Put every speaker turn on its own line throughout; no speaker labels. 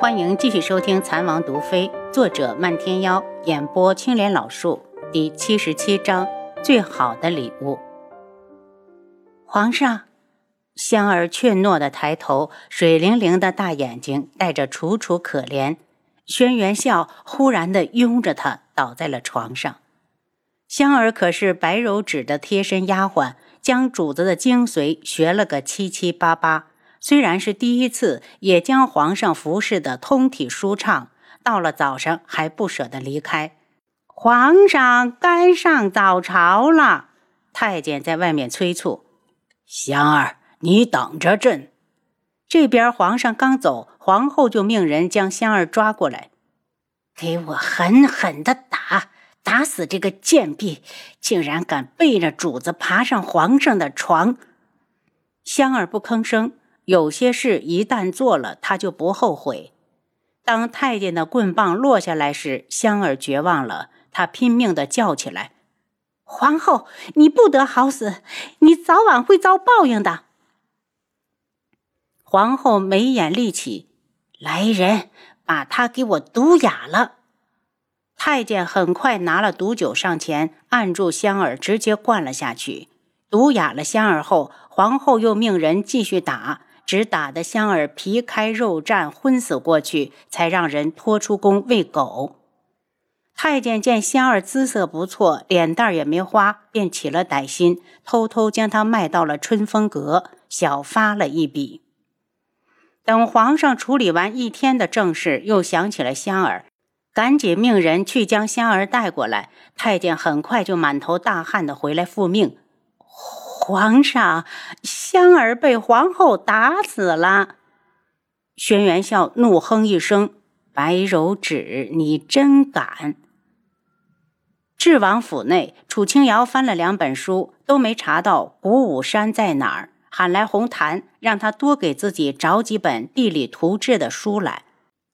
欢迎继续收听《残王毒妃》，作者漫天妖，演播青莲老树，第七十七章：最好的礼物。皇上，香儿怯懦的抬头，水灵灵的大眼睛带着楚楚可怜。轩辕笑忽然的拥着她倒在了床上。香儿可是白柔指的贴身丫鬟，将主子的精髓学了个七七八八。虽然是第一次，也将皇上服侍的通体舒畅。到了早上还不舍得离开。皇上该上早朝了，太监在外面催促：“
香儿，你等着朕。”
这边皇上刚走，皇后就命人将香儿抓过来，
给我狠狠的打，打死这个贱婢，竟然敢背着主子爬上皇上的床。
香儿不吭声。有些事一旦做了，他就不后悔。当太监的棍棒落下来时，香儿绝望了，她拼命地叫起来：“
皇后，你不得好死，你早晚会遭报应的。”
皇后眉眼立起，
来人，把他给我毒哑了。
太监很快拿了毒酒上前，按住香儿，直接灌了下去。毒哑了香儿后，皇后又命人继续打。只打得香儿皮开肉绽，昏死过去，才让人拖出宫喂狗。太监见香儿姿色不错，脸蛋也没花，便起了歹心，偷偷将她卖到了春风阁，小发了一笔。等皇上处理完一天的正事，又想起了香儿，赶紧命人去将香儿带过来。太监很快就满头大汗的回来复命。皇上，香儿被皇后打死了。轩辕笑怒哼一声：“白柔指，你真敢！”智王府内，楚清瑶翻了两本书，都没查到古武山在哪儿，喊来红檀，让他多给自己找几本地理图志的书来。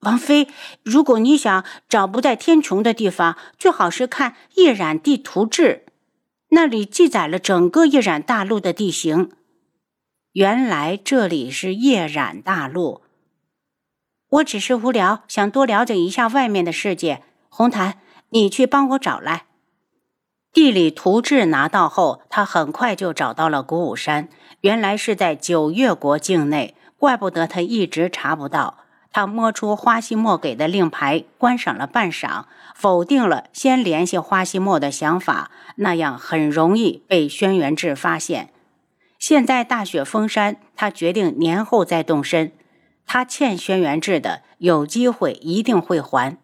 王妃，如果你想找不在天穹的地方，最好是看《易染地图志》。那里记载了整个夜染大陆的地形。
原来这里是夜染大陆。
我只是无聊，想多了解一下外面的世界。红檀，你去帮我找来。
地理图志拿到后，他很快就找到了鼓舞山。原来是在九月国境内，怪不得他一直查不到。他摸出花希墨给的令牌，观赏了半晌，否定了先联系花希墨的想法，那样很容易被轩辕志发现。现在大雪封山，他决定年后再动身。他欠轩辕志的，有机会一定会还。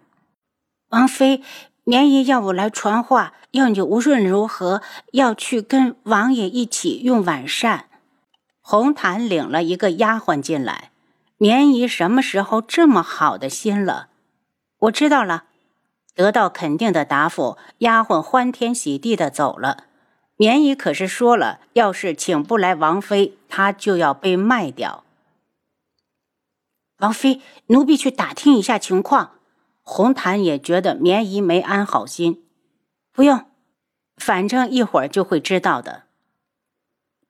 王妃，绵姨要我来传话，要你无论如何要去跟王爷一起用晚膳。
红檀领了一个丫鬟进来。绵姨什么时候这么好的心了？我知道了，得到肯定的答复，丫鬟欢天喜地的走了。绵姨可是说了，要是请不来王妃，她就要被卖掉。
王妃，奴婢去打听一下情况。
红檀也觉得绵姨没安好心，
不用，
反正一会儿就会知道的。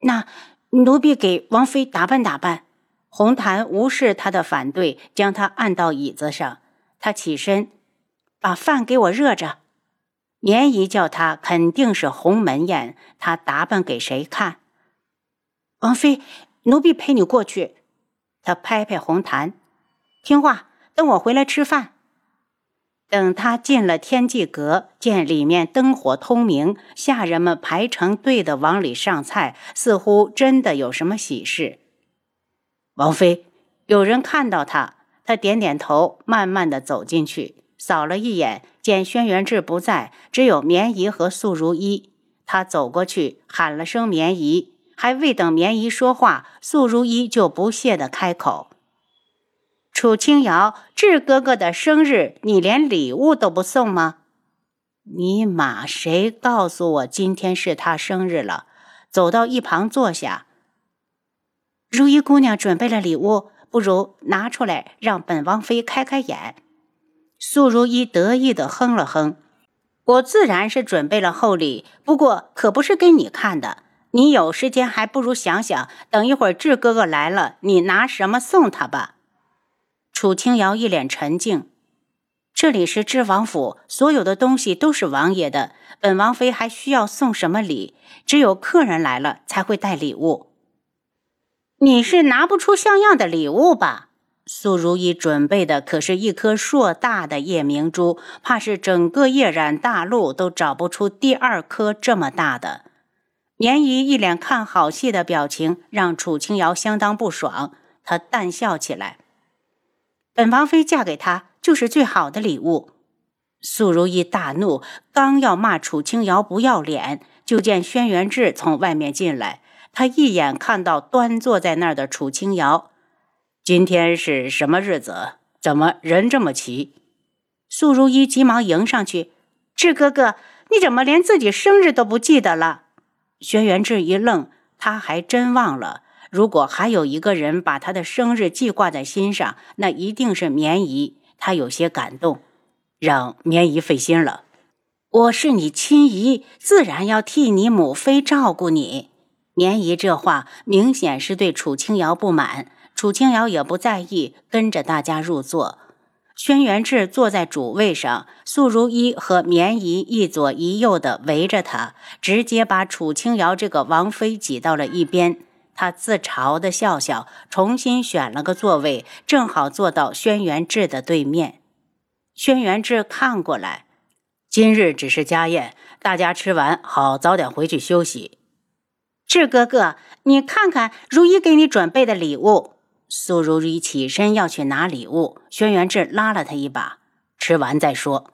那奴婢给王妃打扮打扮。
红檀无视他的反对，将他按到椅子上。他起身，把饭给我热着。绵姨叫他肯定是鸿门宴，他打扮给谁看？
王妃，奴婢陪你过去。
他拍拍红檀，听话，等我回来吃饭。等他进了天际阁，见里面灯火通明，下人们排成队的往里上菜，似乎真的有什么喜事。王妃，有人看到他，他点点头，慢慢的走进去，扫了一眼，见轩辕志不在，只有绵姨和素如一。他走过去，喊了声绵姨，还未等绵姨说话，素如一就不屑的开口：“楚清瑶，志哥哥的生日，你连礼物都不送吗？尼玛，谁告诉我今天是他生日了？”走到一旁坐下。
如意姑娘准备了礼物，不如拿出来让本王妃开开眼。
素如意得意的哼了哼：“我自然是准备了厚礼，不过可不是给你看的。你有时间还不如想想，等一会儿智哥哥来了，你拿什么送他吧。”楚清瑶一脸沉静。这里是知王府，所有的东西都是王爷的。本王妃还需要送什么礼？只有客人来了才会带礼物。你是拿不出像样的礼物吧？苏如意准备的可是一颗硕大的夜明珠，怕是整个夜染大陆都找不出第二颗这么大的。年姨一脸看好戏的表情，让楚清瑶相当不爽。她淡笑起来：“本王妃嫁给他。”就是最好的礼物。苏如意大怒，刚要骂楚清瑶不要脸，就见轩辕志从外面进来。他一眼看到端坐在那儿的楚清瑶，今天是什么日子？怎么人这么齐？素如意急忙迎上去：“志哥哥，你怎么连自己生日都不记得了？”轩辕志一愣，他还真忘了。如果还有一个人把他的生日记挂在心上，那一定是绵姨。他有些感动，让绵姨费心了。我是你亲姨，自然要替你母妃照顾你。绵姨这话明显是对楚清瑶不满，楚清瑶也不在意，跟着大家入座。轩辕志坐在主位上，素如一和绵姨一左一右的围着他，直接把楚清瑶这个王妃挤到了一边。他自嘲的笑笑，重新选了个座位，正好坐到轩辕志的对面。轩辕志看过来，今日只是家宴，大家吃完好早点回去休息。志哥哥，你看看如意给你准备的礼物。苏如意起身要去拿礼物，轩辕志拉了他一把，吃完再说。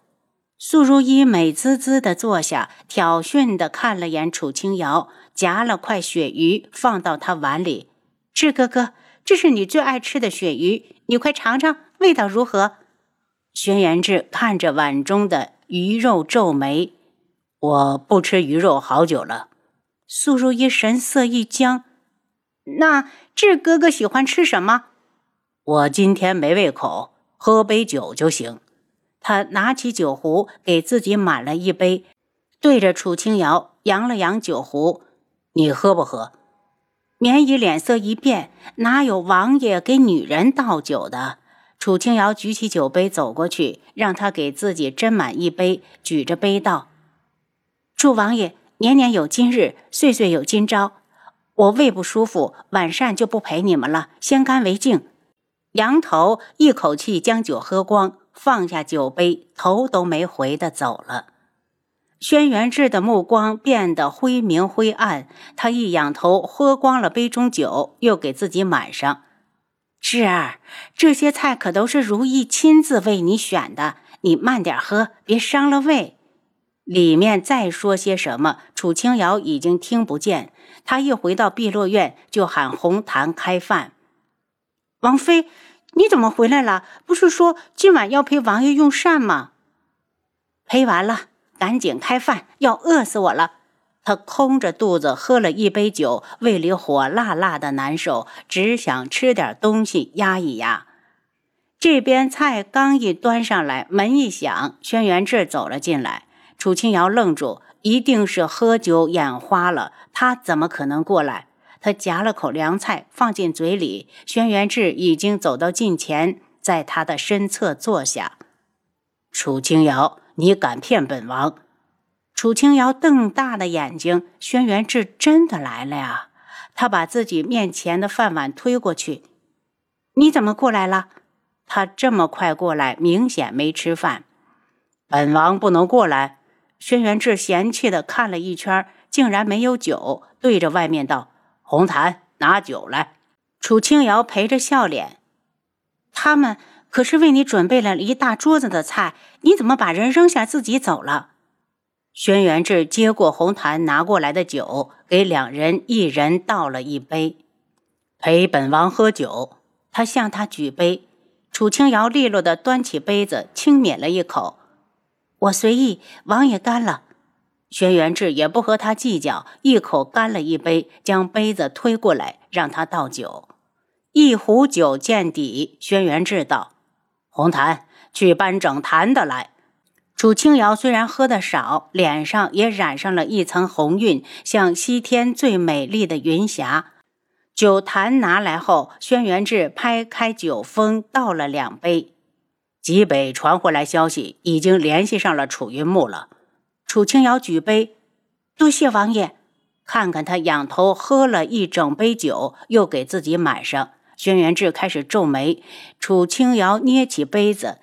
苏如意美滋滋的坐下，挑衅的看了眼楚清瑶。夹了块鳕鱼放到他碗里，志哥哥，这是你最爱吃的鳕鱼，你快尝尝，味道如何？轩辕志看着碗中的鱼肉皱眉：“我不吃鱼肉好久了。”苏如意神色一僵：“那志哥哥喜欢吃什么？”我今天没胃口，喝杯酒就行。他拿起酒壶给自己满了一杯，对着楚清瑶扬了扬酒壶。你喝不喝？绵姨脸色一变，哪有王爷给女人倒酒的？楚清瑶举起酒杯走过去，让他给自己斟满一杯，举着杯道：“祝王爷年年有今日，岁岁有今朝。我胃不舒服，晚膳就不陪你们了，先干为敬。”杨头一口气将酒喝光，放下酒杯，头都没回的走了。轩辕志的目光变得灰明灰暗，他一仰头，喝光了杯中酒，又给自己满上。志儿，这些菜可都是如意亲自为你选的，你慢点喝，别伤了胃。里面再说些什么，楚清瑶已经听不见。他一回到碧落院，就喊红檀开饭。王妃，你怎么回来了？不是说今晚要陪王爷用膳吗？陪完了。赶紧开饭，要饿死我了！他空着肚子喝了一杯酒，胃里火辣辣的难受，只想吃点东西压一压。这边菜刚一端上来，门一响，轩辕志走了进来。楚清瑶愣住，一定是喝酒眼花了，他怎么可能过来？他夹了口凉菜放进嘴里，轩辕志已经走到近前，在他的身侧坐下。楚清瑶。你敢骗本王？楚清瑶瞪大了眼睛。轩辕志真的来了呀！他把自己面前的饭碗推过去。你怎么过来了？他这么快过来，明显没吃饭。本王不能过来。轩辕志嫌弃的看了一圈，竟然没有酒，对着外面道：“红檀，拿酒来。”楚清瑶陪着笑脸，他们。可是为你准备了一大桌子的菜，你怎么把人扔下自己走了？轩辕志接过红檀拿过来的酒，给两人一人倒了一杯，陪本王喝酒。他向他举杯，楚清瑶利落的端起杯子，轻抿了一口。我随意，王爷干了。轩辕志也不和他计较，一口干了一杯，将杯子推过来让他倒酒。一壶酒见底，轩辕志道。红檀，去搬整坛的来。楚清瑶虽然喝的少，脸上也染上了一层红晕，像西天最美丽的云霞。酒坛拿来后，轩辕志拍开酒封，倒了两杯。
极北传回来消息，已经联系上了楚云木了。
楚清瑶举杯，多谢王爷。看看他仰头喝了一整杯酒，又给自己满上。轩辕志开始皱眉。楚清瑶捏起杯子，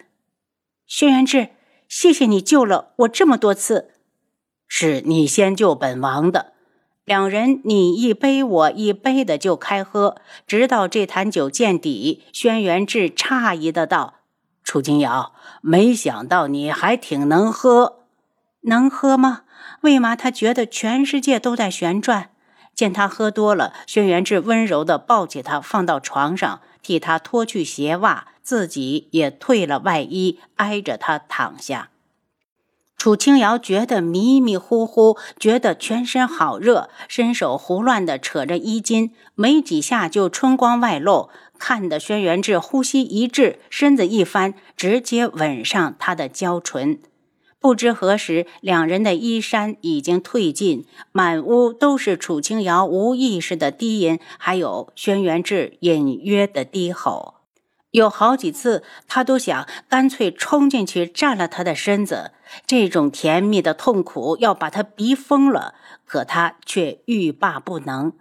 轩辕志，谢谢你救了我这么多次。
是你先救本王的。
两人你一杯我一杯的就开喝，直到这坛酒见底。轩辕志诧异的道：“
楚清瑶，没想到你还挺能喝。
能喝吗？为嘛他觉得全世界都在旋转？见他喝多了，轩辕志温柔的抱起他，放到床上，替他脱去鞋袜，自己也退了外衣，挨着他躺下。楚清瑶觉得迷迷糊糊，觉得全身好热，伸手胡乱地扯着衣襟，没几下就春光外露，看得轩辕志呼吸一滞，身子一翻，直接吻上她的娇唇。不知何时，两人的衣衫已经褪尽，满屋都是楚清瑶无意识的低吟，还有轩辕志隐约的低吼。有好几次，他都想干脆冲进去占了他的身子，这种甜蜜的痛苦要把他逼疯了。可他却欲罢不能。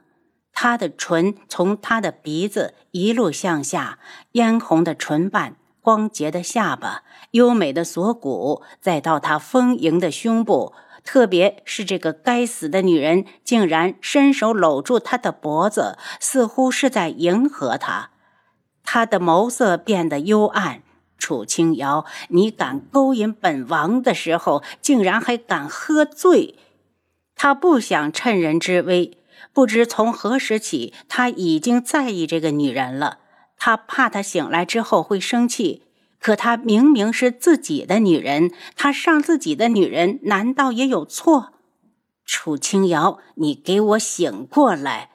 他的唇从他的鼻子一路向下，嫣红的唇瓣，光洁的下巴，优美的锁骨，再到他丰盈的胸部。特别是这个该死的女人，竟然伸手搂住他的脖子，似乎是在迎合他。他的眸色变得幽暗。楚清瑶，你敢勾引本王的时候，竟然还敢喝醉！他不想趁人之危。不知从何时起，他已经在意这个女人了。他怕她醒来之后会生气。可她明明是自己的女人，他上自己的女人，难道也有错？楚清瑶，你给我醒过来！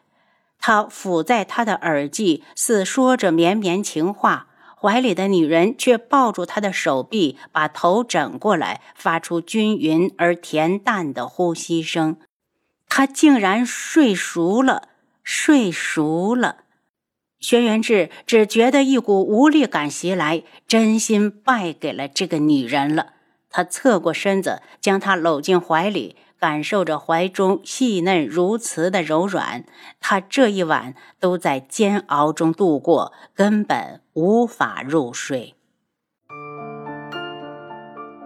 他抚在他的耳际，似说着绵绵情话，怀里的女人却抱住他的手臂，把头枕过来，发出均匀而恬淡的呼吸声。他竟然睡熟了，睡熟了。轩辕志只觉得一股无力感袭来，真心败给了这个女人了。他侧过身子，将她搂进怀里。感受着怀中细嫩如瓷的柔软，他这一晚都在煎熬中度过，根本无法入睡。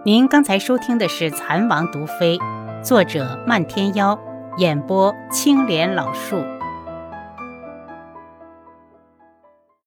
您刚才收听的是《蚕王毒妃》，作者漫天妖，演播青莲老树。